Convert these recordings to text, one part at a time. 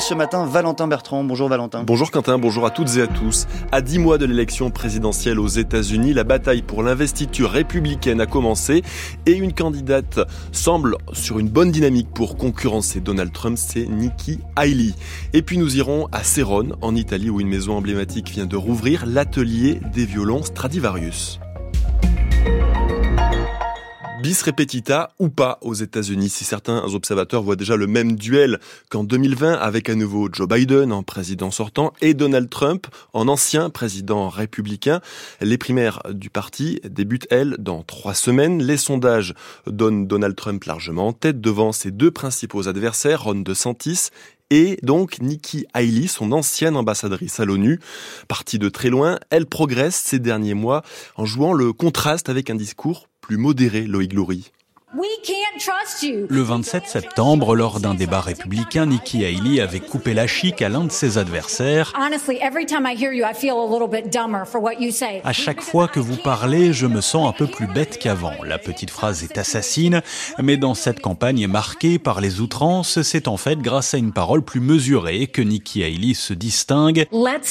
ce matin Valentin Bertrand. Bonjour Valentin. Bonjour Quentin, bonjour à toutes et à tous. À dix mois de l'élection présidentielle aux États-Unis, la bataille pour l'investiture républicaine a commencé et une candidate semble sur une bonne dynamique pour concurrencer Donald Trump, c'est Nikki Haley. Et puis nous irons à Serone, en Italie, où une maison emblématique vient de rouvrir l'atelier des violons Stradivarius bis repetita ou pas aux États-Unis. Si certains observateurs voient déjà le même duel qu'en 2020 avec à nouveau Joe Biden en président sortant et Donald Trump en ancien président républicain. Les primaires du parti débutent, elles, dans trois semaines. Les sondages donnent Donald Trump largement en tête devant ses deux principaux adversaires, Ron DeSantis et donc Nikki Haley, son ancienne ambassadrice à l'ONU. Partie de très loin, elle progresse ces derniers mois en jouant le contraste avec un discours plus modéré, Loïc Loury. Le 27 septembre, lors d'un débat républicain, Nikki Haley avait coupé la chic à l'un de ses adversaires. À chaque fois que vous parlez, je me sens un peu plus bête qu'avant. La petite phrase est assassine, mais dans cette campagne marquée par les outrances, c'est en fait grâce à une parole plus mesurée que Nikki Haley se distingue.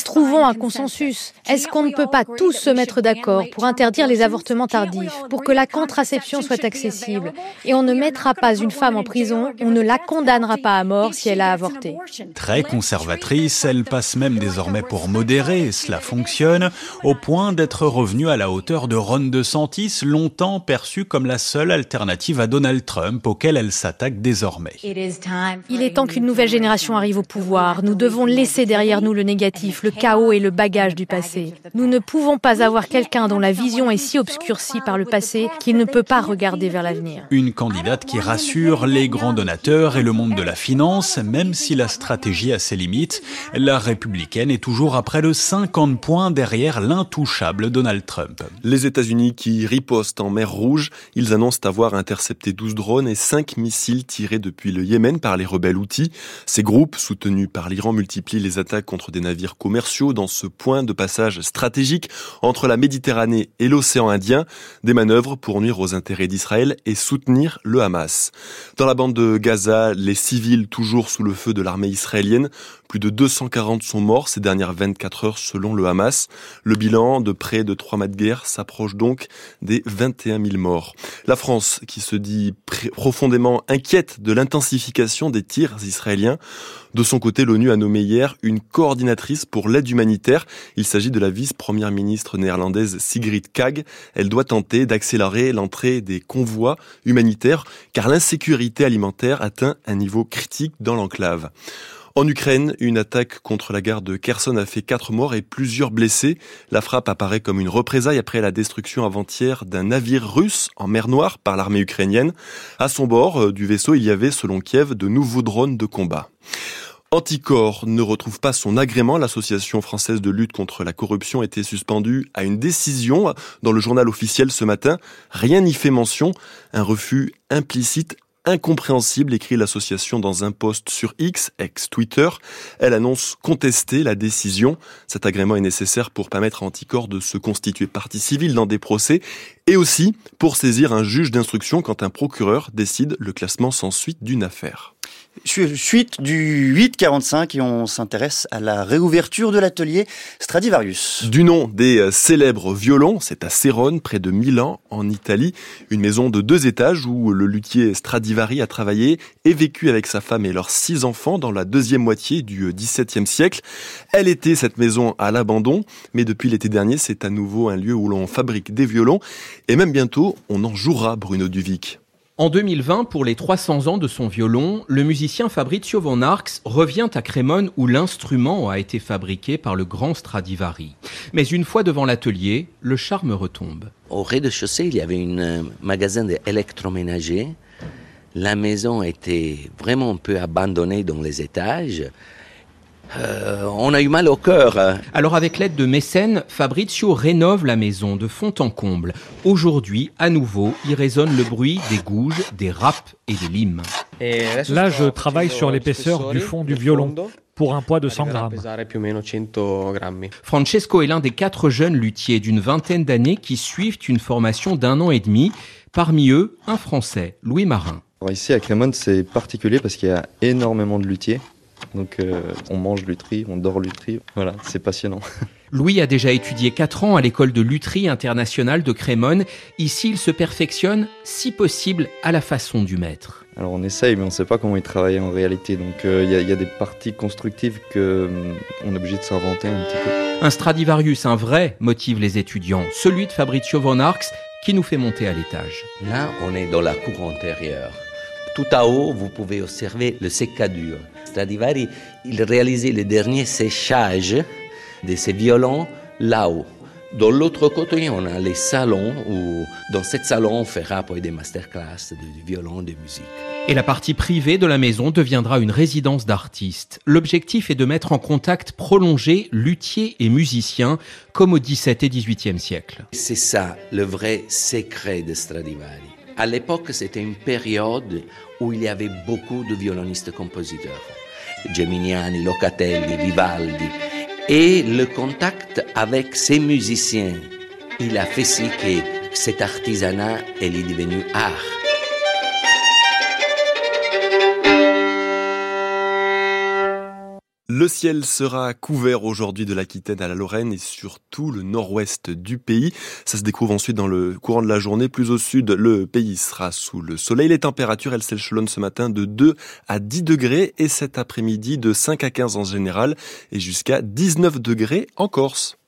Trouvons un consensus. Est-ce qu'on ne peut pas tous se mettre d'accord pour interdire les avortements tardifs, pour que la contraception soit accessible? Et on ne mettra pas une femme en prison, on ne la condamnera pas à mort si elle a avorté. Très conservatrice, elle passe même désormais pour modérée, et cela fonctionne, au point d'être revenue à la hauteur de Ron DeSantis, longtemps perçue comme la seule alternative à Donald Trump, auquel elle s'attaque désormais. Il est temps qu'une nouvelle génération arrive au pouvoir. Nous devons laisser derrière nous le négatif, le chaos et le bagage du passé. Nous ne pouvons pas avoir quelqu'un dont la vision est si obscurcie par le passé qu'il ne peut pas regarder vers l'avenir. Une candidate qui rassure les grands donateurs et le monde de la finance, même si la stratégie a ses limites. La républicaine est toujours à près de 50 points derrière l'intouchable Donald Trump. Les États-Unis qui ripostent en mer Rouge, ils annoncent avoir intercepté 12 drones et 5 missiles tirés depuis le Yémen par les rebelles outils. Ces groupes, soutenus par l'Iran, multiplient les attaques contre des navires commerciaux dans ce point de passage stratégique entre la Méditerranée et l'océan Indien. Des manœuvres pour nuire aux intérêts d'Israël et soutenir le Hamas. Dans la bande de Gaza, les civils toujours sous le feu de l'armée israélienne, plus de 240 sont morts ces dernières 24 heures selon le Hamas. Le bilan de près de trois mois de guerre s'approche donc des 21 000 morts. La France, qui se dit profondément inquiète de l'intensification des tirs israéliens, de son côté, l'ONU a nommé hier une coordinatrice pour l'aide humanitaire. Il s'agit de la vice-première ministre néerlandaise Sigrid Kaag. Elle doit tenter d'accélérer l'entrée des convois humanitaires car l'insécurité alimentaire atteint un niveau critique dans l'enclave. En Ukraine, une attaque contre la gare de Kherson a fait quatre morts et plusieurs blessés. La frappe apparaît comme une représaille après la destruction avant-hier d'un navire russe en mer Noire par l'armée ukrainienne. À son bord euh, du vaisseau, il y avait, selon Kiev, de nouveaux drones de combat. Anticor ne retrouve pas son agrément. L'association française de lutte contre la corruption était suspendue à une décision dans le journal officiel ce matin. Rien n'y fait mention. Un refus implicite incompréhensible, écrit l'association dans un post sur X, ex-Twitter. Elle annonce contester la décision. Cet agrément est nécessaire pour permettre à Anticor de se constituer partie civile dans des procès et aussi pour saisir un juge d'instruction quand un procureur décide le classement sans suite d'une affaire. Suite du 845 et on s'intéresse à la réouverture de l'atelier Stradivarius. Du nom des euh, célèbres violons, c'est à Serone, près de Milan, en Italie, une maison de deux étages où le luthier Stradivari a travaillé et vécu avec sa femme et leurs six enfants dans la deuxième moitié du XVIIe siècle. Elle était cette maison à l'abandon, mais depuis l'été dernier, c'est à nouveau un lieu où l'on fabrique des violons et même bientôt, on en jouera Bruno Duvic. En 2020, pour les 300 ans de son violon, le musicien Fabrizio Von Arx revient à Crémone où l'instrument a été fabriqué par le grand Stradivari. Mais une fois devant l'atelier, le charme retombe. Au rez-de-chaussée, il y avait un euh, magasin d'électroménager. La maison était vraiment un peu abandonnée dans les étages. Euh, on a eu mal au cœur. Hein. Alors avec l'aide de mécènes, Fabrizio rénove la maison de fond en comble. Aujourd'hui, à nouveau, il résonne le bruit des gouges, des râpes et des limes. Là, je travaille sur l'épaisseur du fond du violon pour un poids de 100 grammes. Francesco est l'un des quatre jeunes luthiers d'une vingtaine d'années qui suivent une formation d'un an et demi. Parmi eux, un Français, Louis Marin. ici à Crémone, c'est particulier parce qu'il y a énormément de luthiers Donc euh, on mange lutherie, on dort lutherie. Voilà, c'est passionnant. Louis a déjà étudié 4 ans à l'école de lutherie internationale de Crémone. Ici, il se perfectionne, si possible, à la façon du maître. Alors on essaye, mais on ne sait pas comment il travaille en réalité. Donc euh, il y, a des parties constructives qu'on euh, est obligé de s'inventer un petit peu. Un Stradivarius, un vrai, motive les étudiants. Celui de Fabrizio von Arx, qui nous fait monter à l'étage. Là, on est dans la cour antérieure. Tout à haut, vous pouvez observer le sécadur. Stradivari, il réalisait le dernier séchage de ces violons là-haut. De l'autre côté, on a les salons où, dans cette salon, on fera des masterclass de violon, de musique. Et la partie privée de la maison deviendra une résidence d'artistes. L'objectif est de mettre en contact prolongé luthiers et musiciens, comme au XVIIe et XVIIIe siècle. C'est ça le vrai secret de Stradivari. À l'époque, c'était une période où il y avait beaucoup de violonistes compositeurs. Geminiani, Locatelli, Vivaldi. Et le contact avec ces musiciens, il a fait si que cet artisanat est devenu art. Le ciel sera couvert aujourd'hui de l'Aquitaine à la Lorraine et surtout le nord-ouest du pays. Ça se découvre ensuite dans le courant de la journée. Plus au sud, le pays sera sous le soleil. Les températures, elles s'échelonnent ce matin de 2 à 10 degrés et cet après-midi de 5 à 15 en général et jusqu'à 19 degrés en Corse.